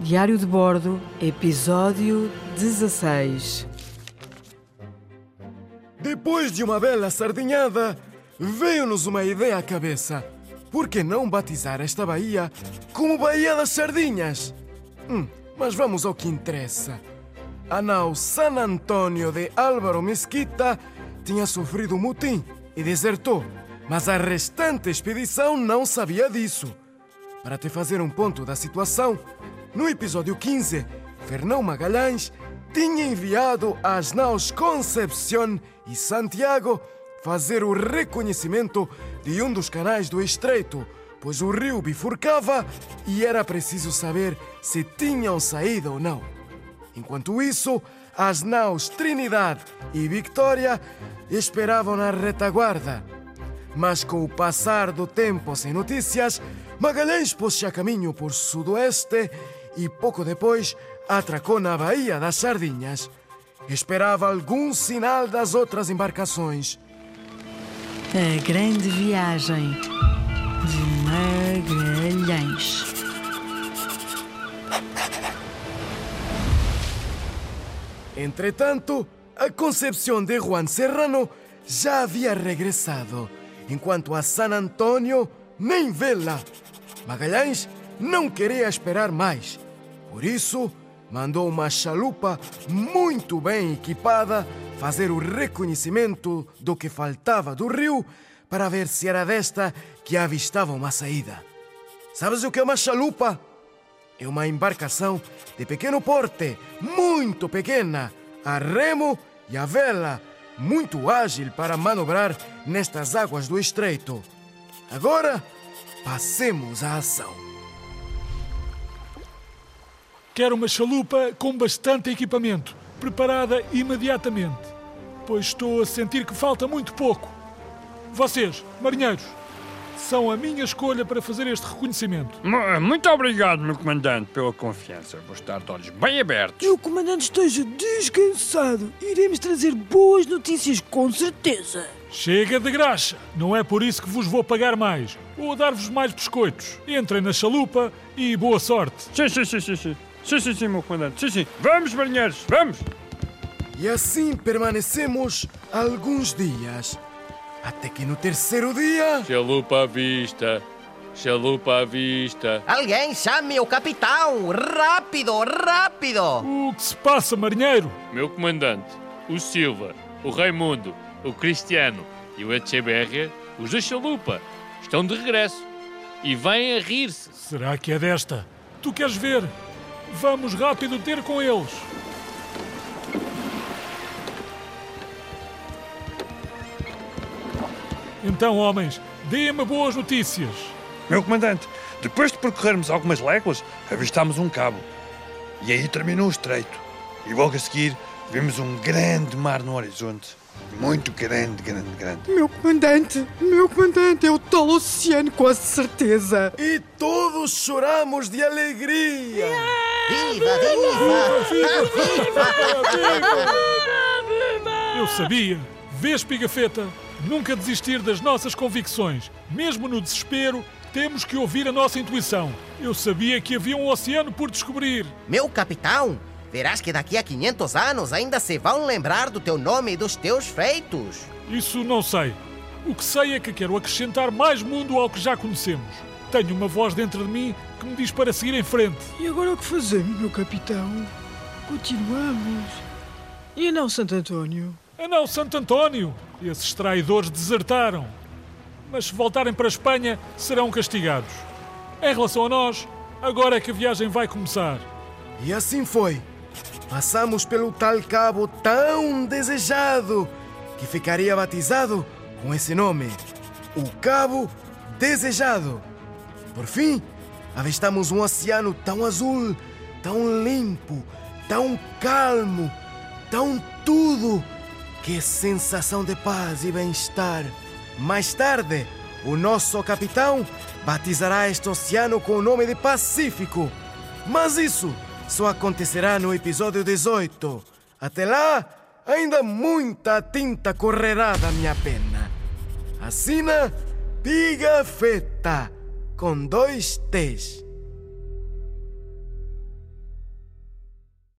Diário de Bordo, episódio 16. Depois de uma bela sardinhada, veio-nos uma ideia à cabeça. Por que não batizar esta baía como Baía das Sardinhas? Hum, mas vamos ao que interessa. A nau San Antonio de Álvaro Mesquita tinha sofrido um mutim e desertou, mas a restante expedição não sabia disso. Para te fazer um ponto da situação, no episódio 15, Fernão Magalhães tinha enviado as naus Concepción e Santiago fazer o reconhecimento de um dos canais do estreito, pois o rio bifurcava e era preciso saber se tinham saído ou não. Enquanto isso, as naus Trinidade e Victoria esperavam na retaguarda. Mas com o passar do tempo sem notícias, Magalhães pôs-se a caminho por sudoeste e pouco depois atracou na Baía das Sardinhas. Esperava algum sinal das outras embarcações. A grande viagem de Magalhães. Entretanto, a Concepción de Juan Serrano já havia regressado, enquanto a San Antonio nem vê-la. Magalhães não queria esperar mais. Por isso, mandou uma chalupa muito bem equipada fazer o reconhecimento do que faltava do rio para ver se era desta que avistava uma saída. Sabes o que é uma chalupa? É uma embarcação de pequeno porte, muito pequena, a remo e a vela, muito ágil para manobrar nestas águas do estreito. Agora, passemos à ação. Quero uma chalupa com bastante equipamento, preparada imediatamente, pois estou a sentir que falta muito pouco. Vocês, marinheiros, são a minha escolha para fazer este reconhecimento. Mu- Muito obrigado, meu comandante, pela confiança. Vou estar de olhos bem abertos. Que o comandante esteja descansado. Iremos trazer boas notícias, com certeza. Chega de graxa! Não é por isso que vos vou pagar mais, ou dar-vos mais biscoitos. Entrem na chalupa e boa sorte. Sim, sim, sim, sim, sim. Sim, sim, sim, meu comandante. Sim, sim. Vamos, marinheiros, vamos! E assim permanecemos alguns dias. Até que no terceiro dia. Chalupa à vista. Chalupa à vista. Alguém chame o capitão! Rápido, rápido! O que se passa, marinheiro? Meu comandante, o Silva, o Raimundo, o Cristiano e o Echeverria, os da chalupa, estão de regresso. E vêm a rir-se. Será que é desta? Tu queres ver? Vamos rápido ter com eles. Então, homens, deem-me boas notícias. Meu comandante, depois de percorrermos algumas léguas, avistámos um cabo. E aí terminou o estreito. E logo a seguir, vimos um grande mar no horizonte. Muito grande, grande, grande. Meu comandante, meu comandante, é o tal oceano, quase certeza. E todos choramos de alegria. Viva, viva! Eu sabia. Vês, Pigafetta? Nunca desistir das nossas convicções. Mesmo no desespero, temos que ouvir a nossa intuição. Eu sabia que havia um oceano por descobrir. Meu capitão, verás que daqui a 500 anos ainda se vão lembrar do teu nome e dos teus feitos. Isso não sei. O que sei é que quero acrescentar mais mundo ao que já conhecemos. Tenho uma voz dentro de mim que me diz para seguir em frente. E agora o que fazemos, meu capitão? Continuamos. E não Santo António? Ah não, Santo António! Esses traidores desertaram. Mas se voltarem para a Espanha, serão castigados. Em relação a nós, agora é que a viagem vai começar. E assim foi. Passamos pelo tal cabo tão desejado que ficaria batizado com esse nome: o Cabo Desejado. Por fim, avistamos um oceano tão azul, tão limpo, tão calmo, tão tudo. Que sensação de paz e bem-estar. Mais tarde, o nosso capitão batizará este oceano com o nome de Pacífico. Mas isso só acontecerá no episódio 18. Até lá, ainda muita tinta correrá da minha pena. Assina Pigafetta, com dois T's.